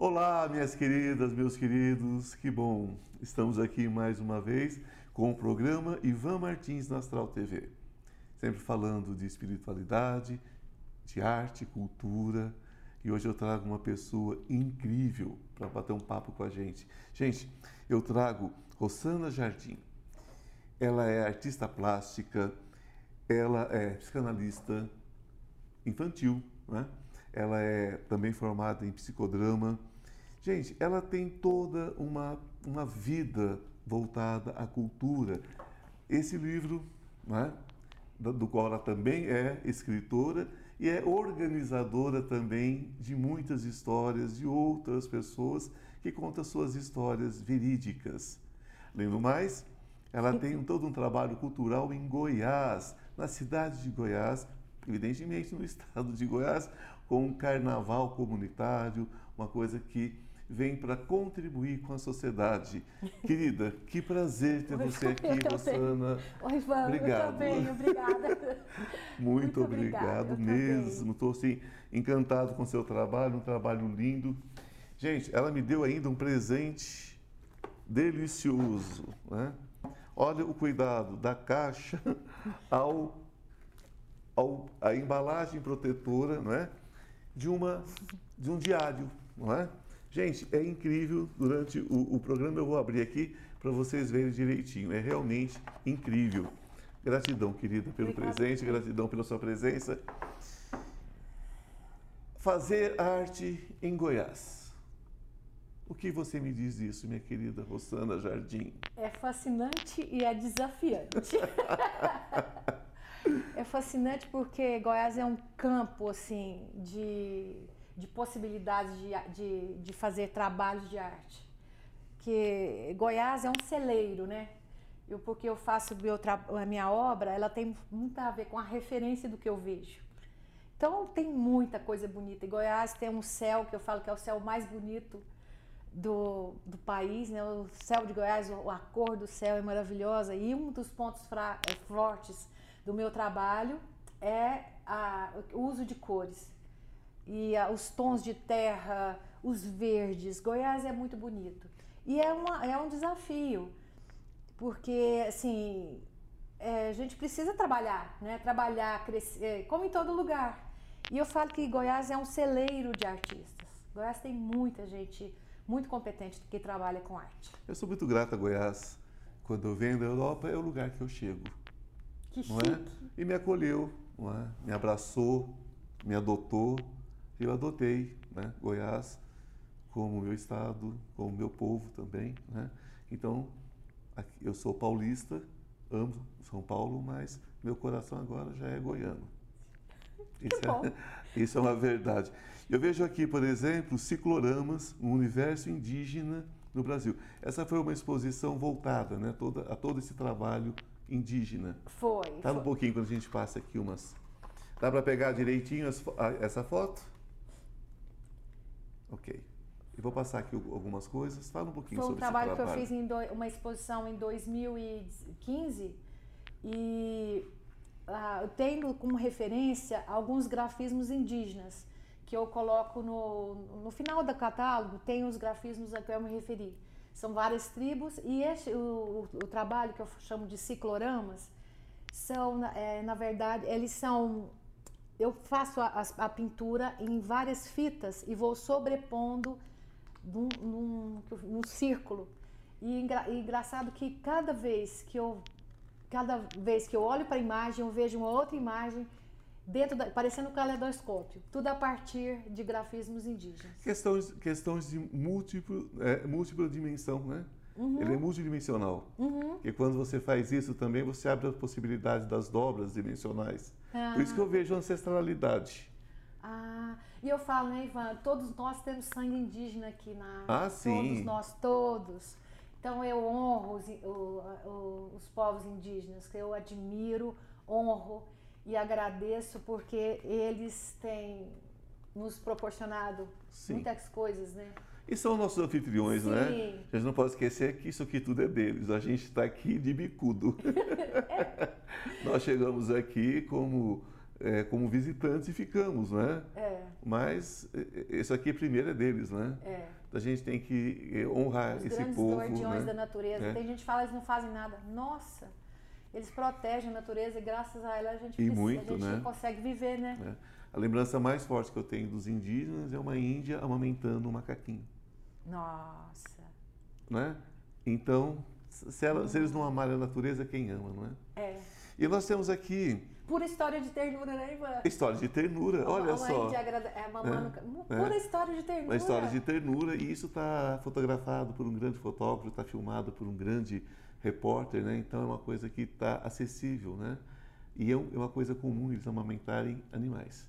Olá, minhas queridas, meus queridos, que bom! Estamos aqui mais uma vez com o programa Ivan Martins na Astral TV. Sempre falando de espiritualidade, de arte, cultura. E hoje eu trago uma pessoa incrível para bater um papo com a gente. Gente, eu trago Rosana Jardim. Ela é artista plástica, ela é psicanalista infantil, né? ela é também formada em psicodrama. Gente, ela tem toda uma, uma vida voltada à cultura. Esse livro, né, do qual ela também é escritora e é organizadora também de muitas histórias de outras pessoas que contam suas histórias verídicas. Além do mais, ela tem todo um trabalho cultural em Goiás, na cidade de Goiás, evidentemente no estado de Goiás, com um carnaval comunitário, uma coisa que vem para contribuir com a sociedade. Querida, que prazer ter você aqui, Rosana. Oi, Ivan, obrigado. eu também, obrigada. Muito, Muito obrigado obrigada, eu mesmo. Estou assim, encantado com o seu trabalho, um trabalho lindo. Gente, ela me deu ainda um presente delicioso. Né? Olha o cuidado da caixa ao, ao a embalagem protetora, não é? De uma de um diário, não é? Gente, é incrível. Durante o, o programa eu vou abrir aqui para vocês verem direitinho. É realmente incrível. Gratidão, querida, pelo Obrigada. presente, gratidão pela sua presença. Fazer arte em Goiás. O que você me diz disso, minha querida Rosana Jardim? É fascinante e é desafiante. é fascinante porque Goiás é um campo assim de, de possibilidades de, de, de fazer trabalhos de arte. Que Goiás é um celeiro, né? Eu, porque eu faço meu, a minha obra, ela tem muito a ver com a referência do que eu vejo. Então tem muita coisa bonita. Em Goiás tem um céu que eu falo que é o céu mais bonito do, do país, né? O céu de Goiás, a cor do céu é maravilhosa e um dos pontos eh, fortes do meu trabalho é a- o uso de cores e ah, os tons de terra, os verdes. Goiás é muito bonito e é, uma, é um desafio porque assim é, a gente precisa trabalhar, né? Trabalhar, crescer, como em todo lugar. E eu falo que Goiás é um celeiro de artistas. Goiás tem muita gente muito competente que trabalha com arte. Eu sou muito grata a Goiás. Quando eu venho da Europa, é o lugar que eu chego, Que não chique. é? E me acolheu, não é? Me abraçou, me adotou. Eu adotei, né? Goiás como meu estado, como meu povo também, né? Então, eu sou paulista, amo São Paulo, mas meu coração agora já é goiano. Isso, é, isso é uma verdade. Eu vejo aqui, por exemplo, Cicloramas, um universo indígena no Brasil. Essa foi uma exposição voltada né, toda, a todo esse trabalho indígena. Foi. Um foi. pouquinho quando a gente passa aqui umas. Dá para pegar direitinho as a- essa foto? Ok. E vou passar aqui al- algumas coisas. Fala um pouquinho Foi um sobre trabalho esse que eu trabalho. fiz em doi- uma exposição em 2015 e ah, eu tenho como referência alguns grafismos indígenas que eu coloco no, no final do catálogo, tem os grafismos a que eu me referi. São várias tribos e esse, o, o- o trabalho que eu chamo de cicloramas são, é, na verdade, eles são eu faço a, as- a pintura em várias fitas e vou sobrepondo num, num, num círculo. E, engra- e engraçado que cada vez que eu cada vez que eu olho para a imagem, eu vejo uma outra imagem dentro da, parecendo um caleidoscópio. Tudo a partir de grafismos indígenas. Questões, questões de múltiplo, é, múltipla dimensão, né? Ele é multidimensional. Uhum. Porque quando você faz isso também, você abre a possibilidade das dobras dimensionais. Por isso que eu vejo ancestralidade. Ah, e eu falo, né, Ivan? Todos nós temos sangue indígena aqui na. Ah, sim. Todos nós, todos. Então eu honro os, os povos indígenas, que eu admiro, honro e agradeço porque eles têm nos proporcionado Sim. muitas coisas, né? E são nossos anfitriões, né? Sim. A gente não pode esquecer que isso aqui tudo é deles. A gente está aqui de bicudo. Nós chegamos aqui como, é, como visitantes e ficamos, né? É. Mas isso aqui primeiro é deles, né? É. A gente tem que eh, honrar Os esse grandes povo. guardiões né? da natureza. É. Tem gente que fala eles não fazem nada. Nossa, eles protegem a natureza e graças a ela a gente, E precisa- muito, a gente né? consegue viver, né? né? A lembrança mais forte que eu tenho dos indígenas é uma índia amamentando um macaquinho, Nossa. né? Então, se, ela- se eles não amarem a natureza, quem ama, não é? É. E nós temos aqui Pura história de ternura, né, Ivan? história de ternura, olha Uma só. índia agrada- é, mamando, É, Pura história de ternura. Uma história de ternura e isso está fotografado por um grande fotógrafo, está filmado por um grande repórter, né? Então é uma coisa que está acessível, né? E é é uma coisa comum eles amamentarem animais.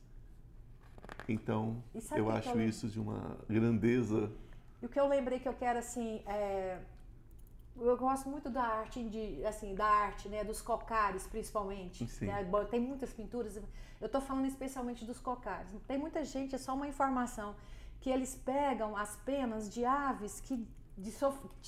Então eu acho eu isso de uma grandeza. E o que eu lembrei que eu quero, assim, é... Eu gosto muito da arte, indi- assim, da arte, né? Dos cocares, principalmente. Sim. né, bom, Tem muitas pinturas. Eu estou falando especialmente dos cocares. Tem muita gente, é só uma informação, que eles pegam as penas de aves que de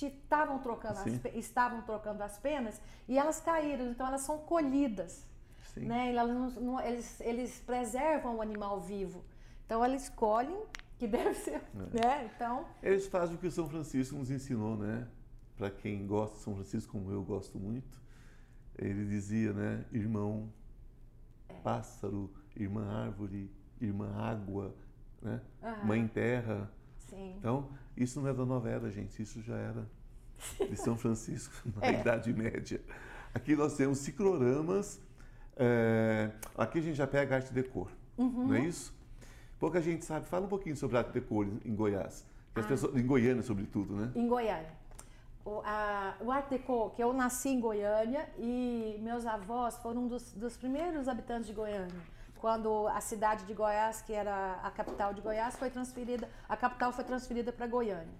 estavam trocando, as estavam trocando as penas e elas caíram, então elas são colhidas. Sim. né? Elas não- não- eles, eles preservam o animal vivo. Então eles colhem, que deve ser, É. né? Então, Eles fazem o que o São Francisco nos ensinou, né? Para quem gosta de São Francisco, como eu gosto muito, ele dizia, né? Irmão É. pássaro, irmã árvore, irmã água, né? Aham. Mãe terra. sim. Então, isso não é da nova era, gente. Isso já era de São Francisco, na É. Idade Média. Aqui nós temos cicloramas. é, Aqui a gente já pega arte decor, Uhum. não é isso? Pouca gente sabe. Fala um pouquinho sobre arte decor em Goiás. Ah. as pessoas, em Goiânia, sobretudo, né? Em Goiânia. O, a, o Art Deco, que eu nasci em Goiânia e meus avós foram um dos, dos primeiros habitantes de Goiânia. Quando a cidade de Goiás, que era a capital de Goiás, foi transferida, a capital foi transferida para Goiânia.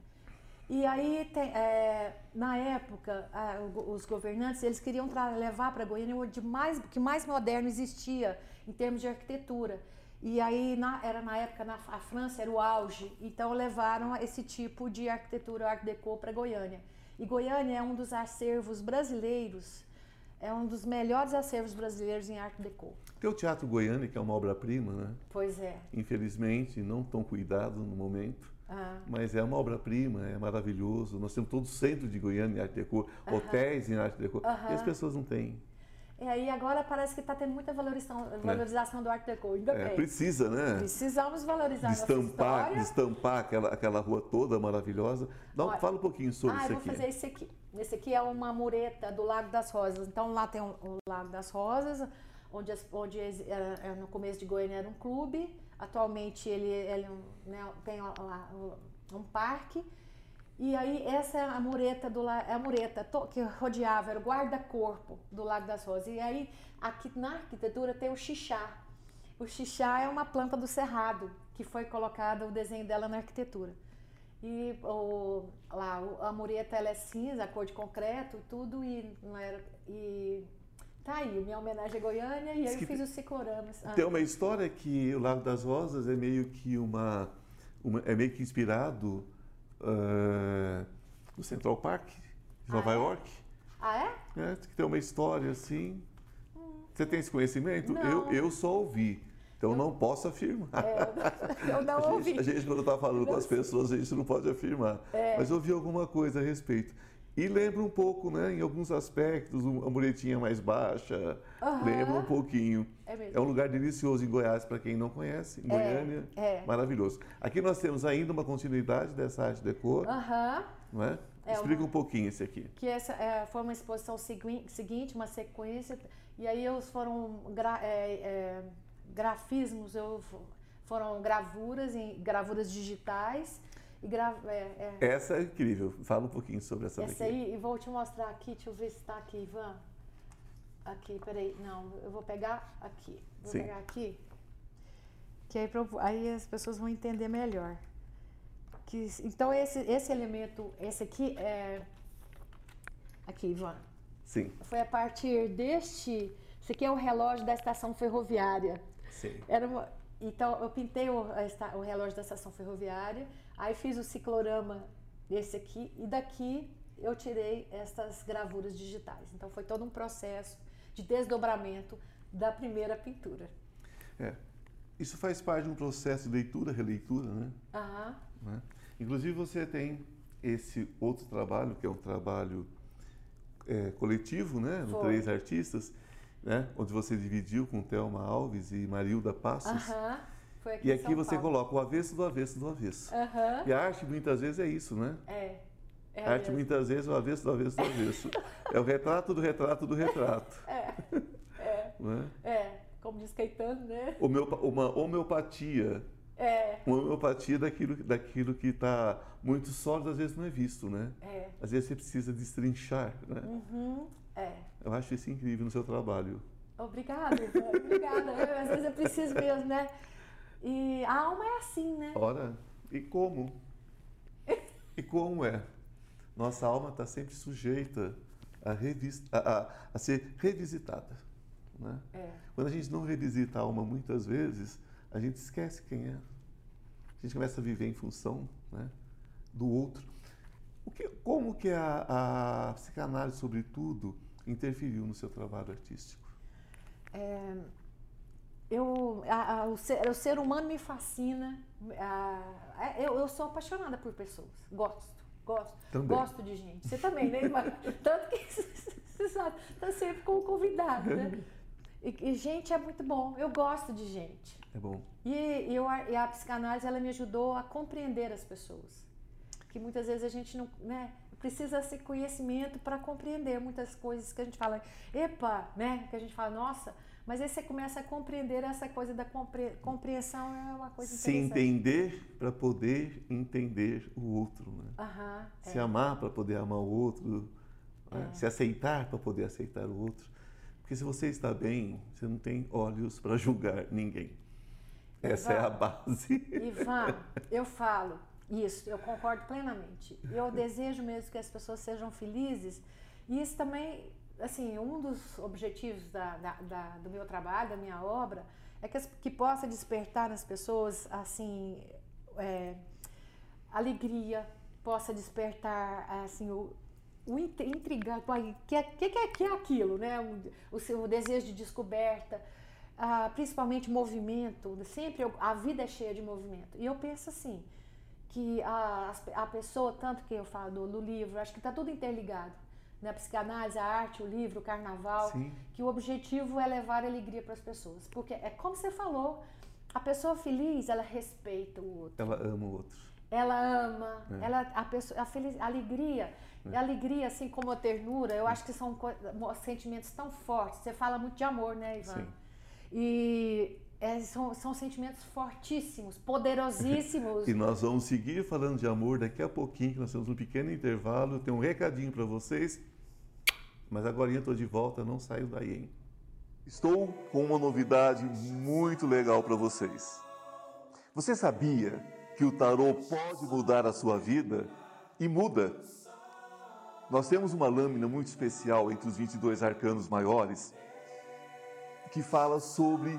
E aí, tem, é, na época, a- os governantes, eles queriam levar para Goiânia o de mais, o que mais moderno existia em termos de arquitetura. E aí, na- era na época, na, a França era o auge, então levaram esse tipo de arquitetura Art Deco para Goiânia. E Goiânia é um dos acervos brasileiros, é um dos melhores acervos brasileiros em Art Deco. Tem o Teatro Goiânia, que é uma obra-prima, né? Pois é. Infelizmente, não tão cuidado no momento. Ah, Mas é uma obra-prima, é maravilhoso. Nós temos todo o centro de Goiânia em arte deco, hotéis em arte deco, e as pessoas não têm. E aí agora parece que está tendo muita valorização, valorização do Art Deco, ainda É, bem. precisa, né? Precisamos valorizar a nossa Destampar, aquela, aquela rua toda maravilhosa. Dá um- Olha, fala um pouquinho sobre ah, isso eu vou aqui. fazer esse aqui. Esse aqui é uma mureta do Lago das Rosas. Então lá tem o, o Lago das Rosas, onde, as- onde era- era no começo de Goiânia era um clube. Atualmente ele, ele né, tem lá um, um parque. E aí essa é a mureta do é a mureta que rodeava, era o guarda-corpo do Lago das Rosas. E aí aqui na arquitetura tem o xixá. O xixá é uma planta do cerrado que foi colocado o desenho dela na arquitetura. E o, lá, a mureta ela é cinza, a cor de concreto tudo, e, não era, e tá aí, minha homenagem a Goiânia, e Diz aí eu fiz os cicloramas. Ah, Tem uma história que o Lago das Rosas é meio que uma, uma- é meio que inspirado eh, no Central Park de Ah, Nova é? York. Ah, é? né? que tem uma história assim. Você tem esse conhecimento? Não. Eu, eu só ouvi. Então não posso afirmar. É, eu não A ouvi. gente, a gente, quando está falando com as pessoas, a gente não pode afirmar. É. Mas ouvi alguma coisa a respeito. E lembra um pouco, né, em alguns aspectos, a muretinha mais baixa. Aham. Lembra um pouquinho. É. É um lugar delicioso em Goiás, para quem não conhece, em Goiânia. é. Maravilhoso. Aqui nós temos ainda uma continuidade dessa arte decor, Aham. não é? É Explica uma- um pouquinho esse aqui. Que essa é, foi uma exposição segui- seguinte, uma sequência, e aí eles foram gra- é, é, grafismos, eu, foram gravuras, em, gravuras digitais, e gra, é, é, Essa é incrível. Fala um pouquinho sobre essa, Essa daqui. aí, e vou te mostrar aqui, deixa eu ver se está aqui, Ivan. Aqui, peraí, não, eu vou pegar aqui. Vou Sim. pegar aqui. Que aí, aí as pessoas vão entender melhor. Que, então, esse, esse elemento, esse aqui é. Aqui, Ivan. Sim, Foi a partir deste. Esse aqui é o relógio da estação ferroviária. sim. Era uma- então, eu pintei o, o relógio da estação ferroviária, aí fiz o ciclorama desse aqui, e daqui eu tirei estas gravuras digitais. Então, foi todo um processo de desdobramento da primeira pintura. É. isso faz parte de um processo de leitura, releitura, né? Aham. né? Inclusive você tem esse outro trabalho, que é um trabalho é, coletivo, né? Foi. Três Artistas, né? Onde você dividiu com Thelma Alves e Marilda Passos. Aham. Foi aqui E aqui você Paulo. coloca o avesso do avesso do avesso. Aham. E a arte muitas vezes é isso, né? É. É a arte mesmo. muitas vezes é o avesso do avesso do avesso. é o retrato do retrato do retrato. É. É. Né? É. Como diz Caetano, né? Homeopa- uma homeopatia. É. Uma homeopatia daquilo, daquilo que está muito sólido, às vezes não é visto, né? É. Às vezes você precisa destrinchar, né? Uhum. É. Eu acho isso incrível no seu trabalho. Obrigada. Obrigada. Eu, às vezes eu preciso mesmo, né? E a alma é assim, né? Ora, e como? E como é? Nossa alma está sempre sujeita a, revis- a- a- a ser revisitada. Né? É. Quando a gente não revisita a alma muitas vezes, a gente esquece quem é. A gente começa a viver em função né, do outro. O que, como que a, a psicanálise, sobretudo, interferiu no seu trabalho artístico? Eu, a- a- o, ser, o ser humano me fascina. A- é, eu, eu sou apaixonada por pessoas. Gosto, gosto. Também. Gosto de gente. Você também, né? Tanto que você sabe, tá sempre como convidado, né? E, e gente é muito bom. Eu gosto de gente. É bom. E, e eu, e a psicanálise ela me ajudou a compreender as pessoas. Que muitas vezes a gente não, né, precisa ser conhecimento para compreender muitas coisas que a gente fala, epa, né, que a gente fala, nossa, mas aí você começa a compreender essa coisa da compre, compreensão é uma coisa Se entender para poder entender o outro. Né? Aham, Se é. amar para poder amar o outro. né? É. Se aceitar para poder aceitar o outro. Porque se você está bem, você não tem olhos para julgar ninguém. Essa é a Ivan. base. Ivan, eu falo isso, eu concordo plenamente. Eu desejo mesmo que as pessoas sejam felizes. E isso também, assim, um dos objetivos da, da- da- do meu trabalho, da minha obra, é que, as- que possa despertar nas pessoas, assim, é, alegria, possa despertar, assim, o, o int- intrigar, pô, que, é- que, é, que é aquilo, né? O, o seu desejo de descoberta, ah, principalmente movimento, sempre eu- a vida é cheia de movimento. E eu penso assim, que a, a pessoa, tanto que eu falo do, do livro, acho que está tudo interligado. Né? A psicanálise, a arte, o livro, o carnaval, Sim. que o objetivo é levar alegria para as pessoas. Porque é como você falou, a pessoa feliz, ela respeita o outro Ela ama o outro. ela ama, É. ela a pessoa, a, feliz, a alegria, a alegria assim como a ternura, eu acho que são sentimentos tão fortes. Você fala muito de amor, né, Ivan? Sim. E é, são, são sentimentos fortíssimos, poderosíssimos. E nós vamos seguir falando de amor daqui a pouquinho, que nós temos um pequeno intervalo. Eu tenho um recadinho para vocês. Mas agora eu estou de volta, não saio daí, hein? Estou com uma novidade muito legal para vocês. Você sabia que o tarô pode mudar a sua vida? E muda. Nós temos uma lâmina muito especial entre os 22 arcanos maiores que fala sobre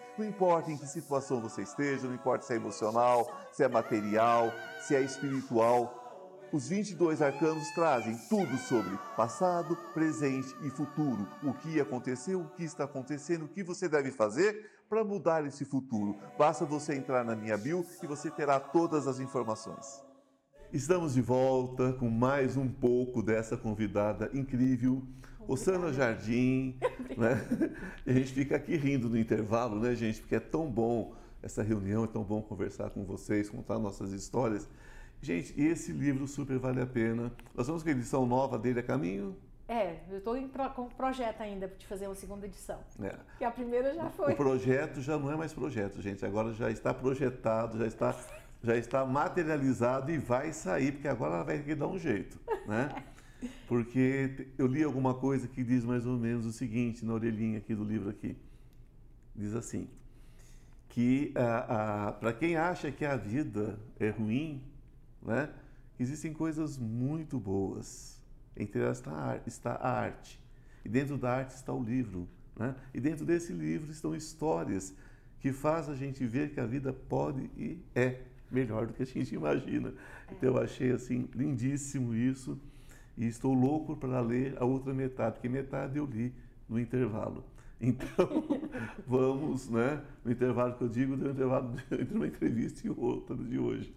Não importa em que situação você esteja, não importa se é emocional, se é material, se é espiritual, os 22 arcanos trazem tudo sobre passado, presente e futuro. O que aconteceu, o que está acontecendo, o que você deve fazer para mudar esse futuro. Basta você entrar na minha bio e você terá todas as informações. Estamos de volta com mais um pouco dessa convidada incrível, Osana Jardim. Né? E a gente fica aqui rindo no intervalo, né, gente? Porque é tão bom essa reunião, é tão bom conversar com vocês, contar nossas histórias. Gente, esse livro super vale a pena. Nós vamos com a edição nova dele a caminho. É, eu estou com projeto ainda de fazer uma segunda edição. É. Porque a primeira já foi. O projeto já não é mais projeto, gente. Agora já está projetado, já está, já está materializado e vai sair, porque agora ela vai ter que dar um jeito, né? Porque eu li alguma coisa que diz mais ou menos o seguinte na orelhinha aqui do livro aqui. Diz assim, que para quem acha que a vida é ruim, né? Existem coisas muito boas. Entre elas está a arte. E dentro da arte está o livro. Né? E dentro desse livro estão histórias que faz a gente ver que a vida pode e é melhor do que a gente imagina. Então eu achei assim lindíssimo isso e estou louco para ler a outra metade, porque metade eu li no intervalo. Então, vamos, né? No intervalo que eu digo, no intervalo entre uma entrevista e outra de hoje.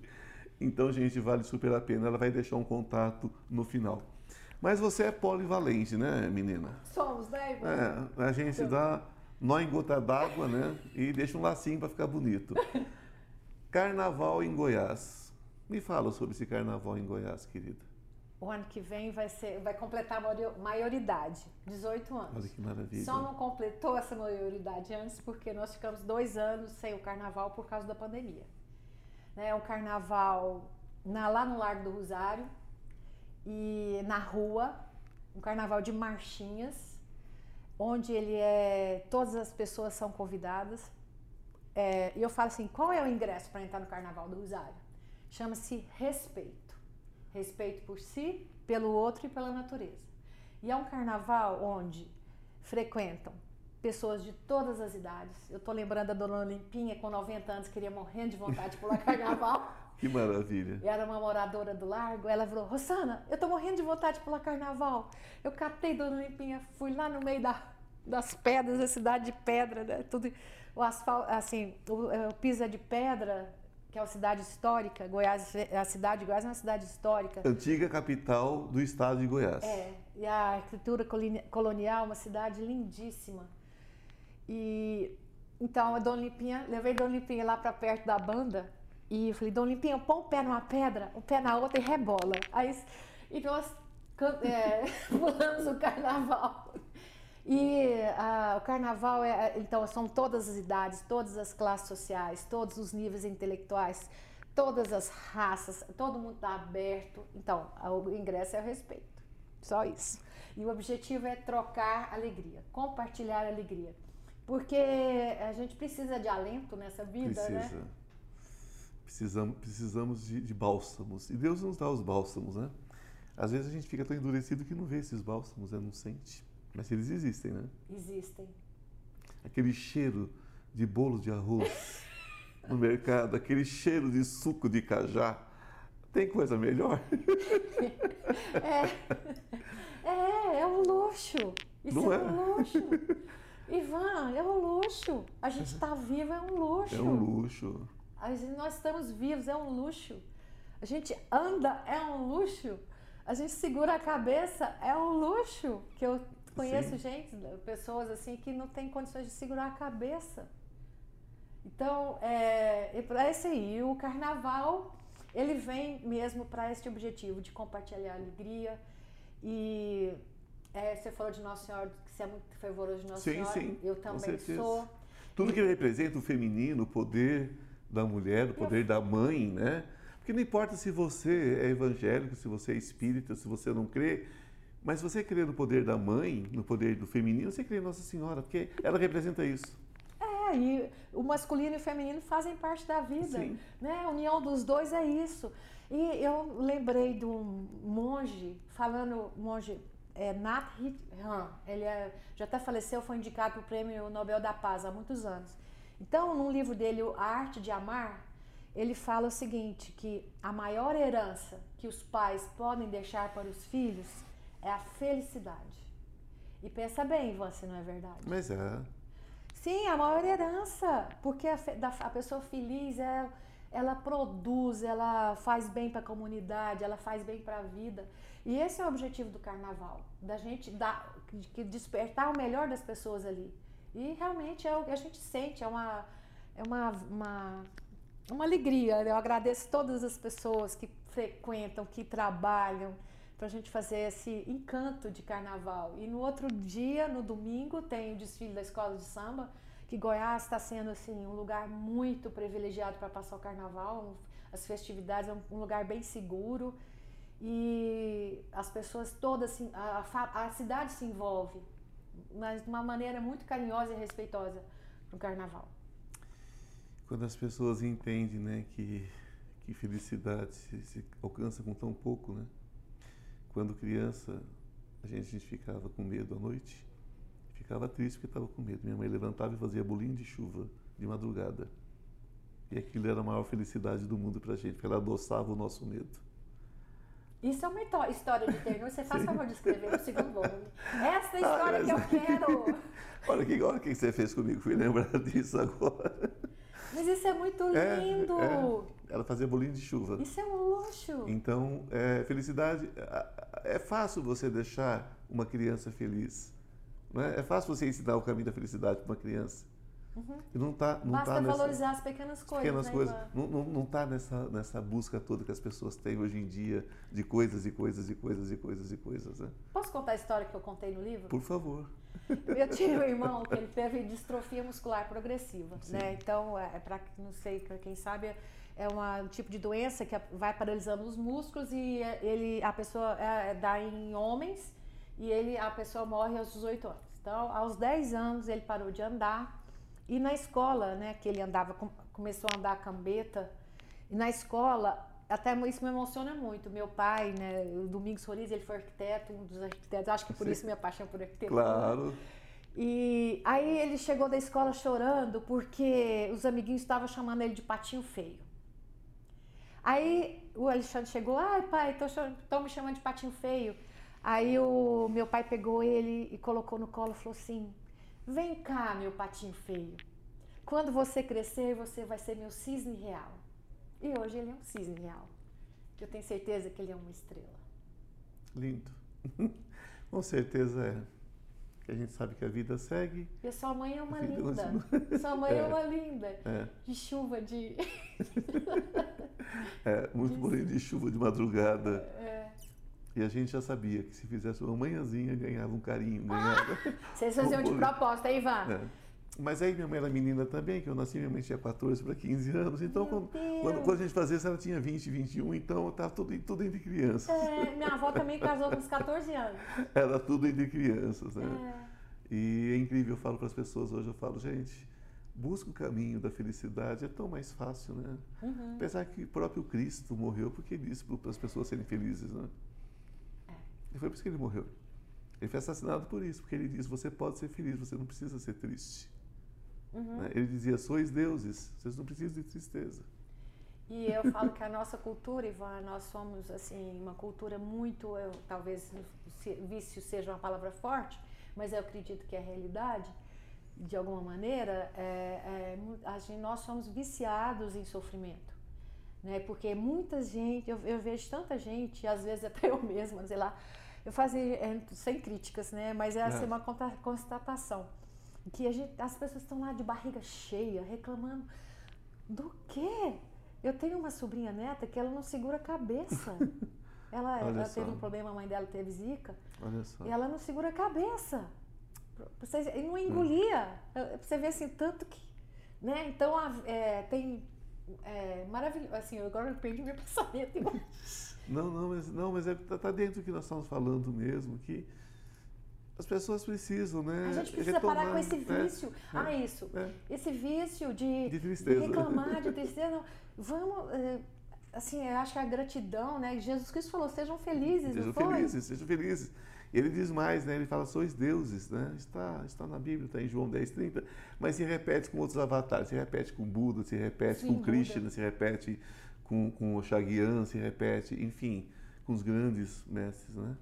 Então, gente, vale super a pena. Ela vai deixar um contato no final. Mas você é polivalente, né, menina? Somos, né, Ivan? É, a gente dá nó em gota d'água, né? E deixa um lacinho para ficar bonito. Carnaval em Goiás. Me fala sobre esse carnaval em Goiás, querida. O ano que vem vai, ser, vai completar a maioridade, 18 anos. Olha que maravilha. Só não completou essa maioridade antes porque nós ficamos dois anos sem o carnaval por causa da pandemia. Né, o carnaval na, lá no Largo do Rosário e na rua, um carnaval de marchinhas, onde ele é. Todas as pessoas são convidadas. É, e eu falo assim: qual é o ingresso para entrar no Carnaval do Rosário? Chama-se respeito respeito por si, pelo outro e pela natureza. E é um carnaval onde frequentam pessoas de todas as idades. Eu estou lembrando da dona Olimpinha, com 90 anos, queria morrendo de vontade de pular carnaval. que maravilha. Era uma moradora do largo. Ela falou: Rosana, eu estou morrendo de vontade de pular carnaval. Eu catei dona Olimpinha, fui lá no meio da, das pedras, a cidade de pedra, né? Tudo, o asfalto, assim, o, o piso é de pedra, que é uma cidade histórica. Goiás, a cidade de Goiás é uma cidade histórica. Antiga capital do estado de Goiás. É, e a arquitetura colonial, uma cidade lindíssima. E então a Dona Limpinha, levei Dona Limpinha lá para perto da banda e falei, Dona Limpinha, põe o pé numa pedra, o pé na outra e rebola. Aí e nós é, pulamos o carnaval. E o carnaval é, então, são todas as idades, todas as classes sociais, todos os níveis intelectuais, todas as raças, todo mundo está aberto. Então, o ingresso é o respeito. Só isso. E o objetivo é trocar alegria, compartilhar alegria. Porque a gente precisa de alento nessa vida, né? Precisa. né? Precisamos, precisamos de, de bálsamos. E Deus nos dá os bálsamos, né? Às vezes a gente fica tão endurecido que não vê esses bálsamos, né? não sente. Mas eles existem, né? Existem. Aquele cheiro de bolo de arroz no mercado, aquele cheiro de suco de cajá. Tem coisa melhor? É, é, é um luxo. Isso Não é, é um luxo. Ivan, é um luxo. A gente está vivo, é um luxo. É um luxo. Nós estamos vivos, é um luxo. A gente anda, é um luxo. A gente segura a cabeça, é um luxo. Que eu Conheço Sim. gente, pessoas assim que não têm condições de segurar a cabeça. Então, é, para esse aí, o carnaval, ele vem mesmo para este objetivo de compartilhar a alegria e é, você falou de Nossa Senhora, que você é muito fervoroso de Nossa sim, Senhora. Sim, eu também sou. Tudo que representa o feminino, o poder da mulher, o poder eu... da mãe, né? Porque não importa se você é evangélico, se você é espírita, se você não crê, mas você crê no poder da mãe, no poder do feminino, você crê em Nossa Senhora, porque ela representa isso. É, e o masculino e o feminino fazem parte da vida. Sim. Né? A união dos dois é isso. E eu lembrei de um monge, falando, monge é, Nat Han, ele é, já até faleceu, foi indicado para o Prêmio Nobel da Paz há muitos anos. Então, num livro dele, A Arte de Amar, ele fala o seguinte, que a maior herança que os pais podem deixar para os filhos é a felicidade. E pensa bem, Ivan, se não é verdade. Mas é. Sim, a maior herança, porque a, a pessoa feliz, ela, ela produz, ela faz bem para a comunidade, ela faz bem para a vida. E esse é o objetivo do carnaval, da gente dar, de despertar o melhor das pessoas ali. E realmente é o que a gente sente, é uma, é uma, uma, uma alegria. Eu agradeço todas as pessoas que frequentam, que trabalham, para a gente fazer esse encanto de carnaval. E no outro dia, no domingo, tem o desfile da escola de samba, que Goiás está sendo assim um lugar muito privilegiado para passar o carnaval, as festividades é um lugar bem seguro e as pessoas todas assim, a, a, a cidade se envolve, mas de uma maneira muito carinhosa e respeitosa no carnaval. Quando as pessoas entendem, né, que que felicidade se, se alcança com tão pouco, né? Quando criança, a gente, ficava com medo à noite, ficava triste porque estava com medo. Minha mãe levantava e fazia bolinho de chuva de madrugada. E aquilo era a maior felicidade do mundo para a gente, porque ela adoçava o nosso medo. Isso é uma história de ternura. Você faz favor de escrever no segundo volume. Essa é a história ah, que eu quero. Olha que, olha o que você fez comigo. Fui lembrar disso agora. Mas isso é muito é, lindo. É, é. Ela fazia bolinho de chuva. Isso é um luxo. Então, é, felicidade. É fácil você deixar uma criança feliz. Não é? fácil você ensinar o caminho da felicidade para uma criança. Uhum. E não tá, não Basta tá valorizar as pequenas coisas. Pequenas né, coisas. Não, não, não tá nessa, nessa busca toda que as pessoas têm hoje em dia de coisas e coisas e coisas e coisas e coisas. Né? Posso contar a história que eu contei no livro? Por favor. Eu tive um irmão que ele teve distrofia muscular progressiva, Sim. né? Então, é, é para não sei, para quem sabe, é um tipo de doença que vai paralisando os músculos e é, ele, a pessoa é, dá em homens e ele, a pessoa morre aos 18 anos. Então, aos 10 anos ele parou de andar e na escola, né, que ele andava, começou a andar cambeta, e na escola, até isso me emociona muito. Meu pai, né, o Domingos Roriz, ele foi arquiteto, um dos arquitetos, acho que por Sim. isso minha paixão por arquitetura. Claro. E aí ele chegou da escola chorando porque os amiguinhos estavam chamando ele de patinho feio. Aí o Alexandre chegou, ai pai, estão me chamando de patinho feio. Aí o meu pai pegou ele e colocou no colo e falou assim: Vem cá, meu patinho feio. Quando você crescer, você vai ser meu cisne real. E hoje ele é um cisne real. Eu tenho certeza que ele é uma estrela. Lindo. Com certeza é. Que a gente sabe que a vida segue. E a sua mãe é uma linda. Continua. Sua mãe é, é uma linda. É. De chuva, de. é, muito bonito de chuva de madrugada. É. E a gente já sabia que se fizesse uma manhãzinha, ganhava um carinho, ganhava. Ah, vocês faziam de proposta, hein, Ivan? É. Mas aí minha mãe era menina também, que eu nasci, minha mãe tinha 14 para 15 anos. Então, quando, quando, quando, a gente fazia isso, ela tinha 20, 21, então estava tudo, tudo entre crianças. É, minha avó também casou com uns 14 anos. Era tudo entre crianças, né? É. E é incrível, eu falo para as pessoas hoje, eu falo, gente, busca o caminho da felicidade, é tão mais fácil, né? Uhum. Apesar que o próprio Cristo morreu porque ele disse para as pessoas serem felizes, né? E foi por isso que ele morreu. Ele foi assassinado por isso, porque ele disse: você pode ser feliz, você não precisa ser triste. Uhum. Né? Ele dizia: sois deuses, vocês não precisam de tristeza. E eu falo que a nossa cultura, Ivan, nós somos assim uma cultura muito, eu, talvez vício seja uma palavra forte, mas eu acredito que é a realidade. De alguma maneira, é, é, gente, nós somos viciados em sofrimento. Né? Porque muita gente, eu, eu vejo tanta gente, às vezes até eu mesma, sei lá, eu fazia é, sem críticas, né? Mas é assim, é. uma constatação que gente, as pessoas estão lá de barriga cheia, reclamando do quê? Eu tenho uma sobrinha neta que ela não segura a cabeça. Ela, ela teve um problema, a mãe dela teve zika. E ela não segura a cabeça. e não engolia. Você vê assim, tanto que. Né? Então, é, tem. É, maravilhoso. Assim, agora eu perdi meu pensamento. Não, não, mas, não, mas é, tá, tá dentro do que nós estamos falando mesmo, que as pessoas precisam, né? A gente precisa retomar, parar com esse né? vício. É, ah, isso. É. Esse vício de, de, tristeza. de reclamar, de tristeza. Vamos. É, assim, eu acho que a gratidão, né? Jesus Cristo falou: sejam felizes. Sejam felizes, sejam felizes. Ele diz mais, né? Ele fala: sois deuses, né? Está, está na Bíblia, está em João 10, 30. Mas se repete com outros avatares. Se repete com Buda, se repete Sim, com Krishna, se repete com, com o Shagyan, se repete, enfim, com os grandes mestres, né?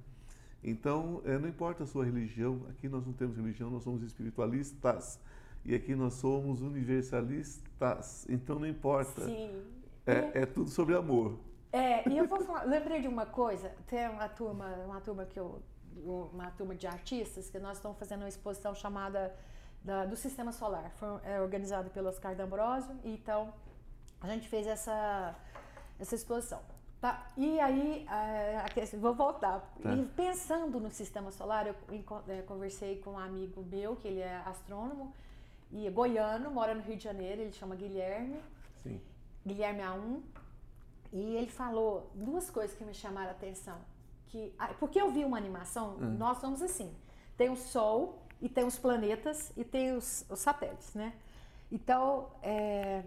Então, é, não importa a sua religião, aqui nós não temos religião, nós somos espiritualistas. E aqui nós somos universalistas. Então, não importa. Sim. É, é tudo sobre amor. É, e eu vou falar, lembrei de uma coisa, tem uma turma, uma turma que eu, uma turma de artistas, que nós estamos fazendo uma exposição chamada da, do Sistema Solar. Foi é, organizado pelo Oscar D'Ambrosio, então a gente fez essa essa exposição. Tá? E aí, é, vou voltar. Tá. E pensando no sistema solar, eu é, conversei com um amigo meu, que ele é astrônomo, e é goiano, mora no Rio de Janeiro, ele chama Guilherme. Sim. Guilherme A1. E ele falou duas coisas que me chamaram a atenção. Que, porque eu vi uma animação, hum. nós somos assim: tem o Sol, e tem os planetas, e tem os, os satélites, né? Então, é,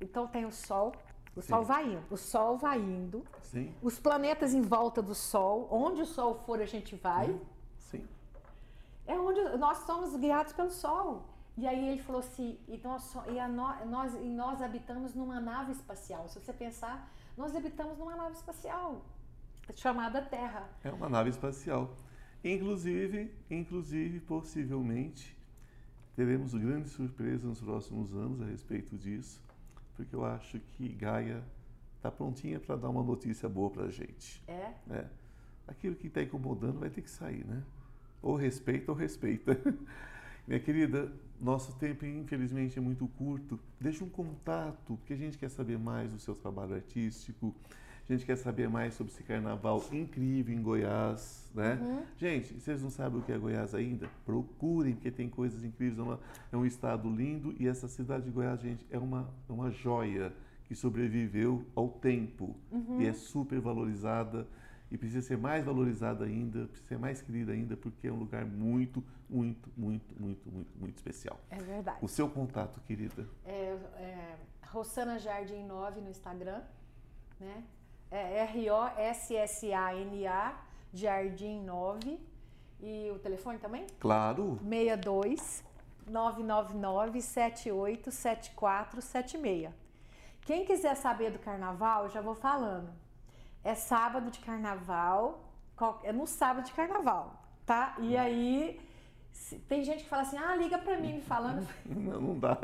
então tem o Sol, O Sol vai indo. O Sol vai indo. Sim. Os planetas em volta do Sol. Onde o Sol for, a gente vai. Sim. É onde nós somos guiados pelo Sol. E aí ele falou assim, e nós, e a nós, e nós habitamos numa nave espacial. Se você pensar, nós habitamos numa nave espacial chamada Terra. É uma nave espacial. Inclusive, inclusive, possivelmente, teremos grande surpresa nos próximos anos a respeito disso, porque eu acho que Gaia está prontinha para dar uma notícia boa para a gente. É? né? Aquilo que está incomodando vai ter que sair, né? Ou respeita ou respeita. Minha querida, nosso tempo infelizmente é muito curto. Deixa um contato, porque a gente quer saber mais do seu trabalho artístico, a gente quer saber mais sobre esse carnaval incrível em Goiás, né? Uhum. Gente, vocês não sabem o que é Goiás ainda? Procurem, porque tem coisas incríveis. É, uma- é um estado lindo e essa cidade de Goiás, gente, é uma, é uma joia que sobreviveu ao tempo Uhum. e é super valorizada e precisa ser mais valorizada ainda, precisa ser mais querida ainda, porque é um lugar muito, muito, muito, muito, muito, muito especial. É verdade. O seu contato, querida? É, é, Rossana Jardim 9 no Instagram, né? É R-O-S-S-A-N-A Jardim 9. E o telefone também? Claro, 62 999 78 7476. Quem quiser saber do carnaval, eu já vou falando. É sábado de carnaval, é no sábado de carnaval, tá? E aí tem gente que fala assim: ah, liga pra mim me falando. não, não dá,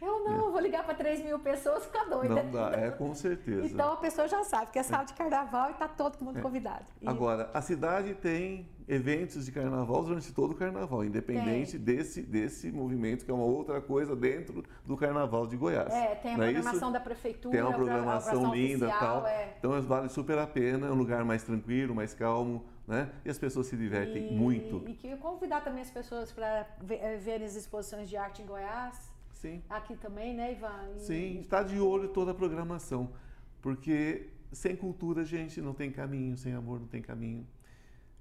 Eu não, eu vou ligar pra 3 mil pessoas, fica doida. não dá, é com certeza. Então a pessoa já sabe que é sábado de carnaval e tá todo mundo convidado. E- Agora, a cidade tem eventos de carnaval durante todo o carnaval, independente desse, desse movimento, que é uma outra coisa dentro do carnaval de Goiás. é, tem a Não é programação da prefeitura, Tem uma programação programação linda e tal. é. Então vale super a pena, é um lugar mais tranquilo, mais calmo, né? E as pessoas se divertem E- muito. E que convidar também as pessoas para verem as exposições de arte em Goiás, Sim. aqui também, né, Ivan? E- Sim, está de olho toda a programação, porque sem cultura, gente, não tem caminho, sem amor não tem caminho.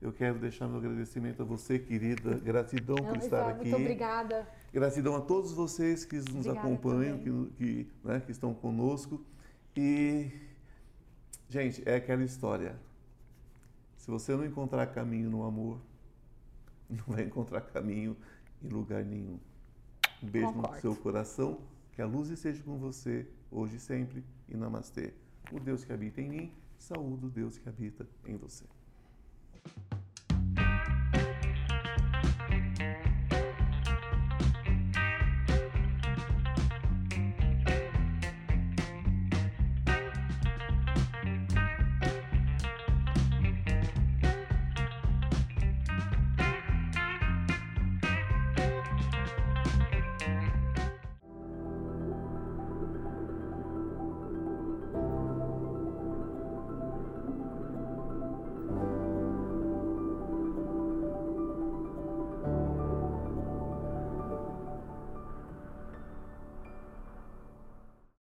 Eu quero deixar meu agradecimento a você, querida. Gratidão Não, por estar Ivan, aqui. Muito obrigada. Gratidão a todos vocês que nos Obrigada acompanham, também. que, que, né, que estão conosco. E, gente, é aquela história. Se você não encontrar caminho no amor, não vai encontrar caminho em lugar nenhum. Um beijo no Concordo. seu coração, que a luz esteja com você, hoje e sempre, e namastê. O Deus que habita em mim, saúde o Deus que habita em você.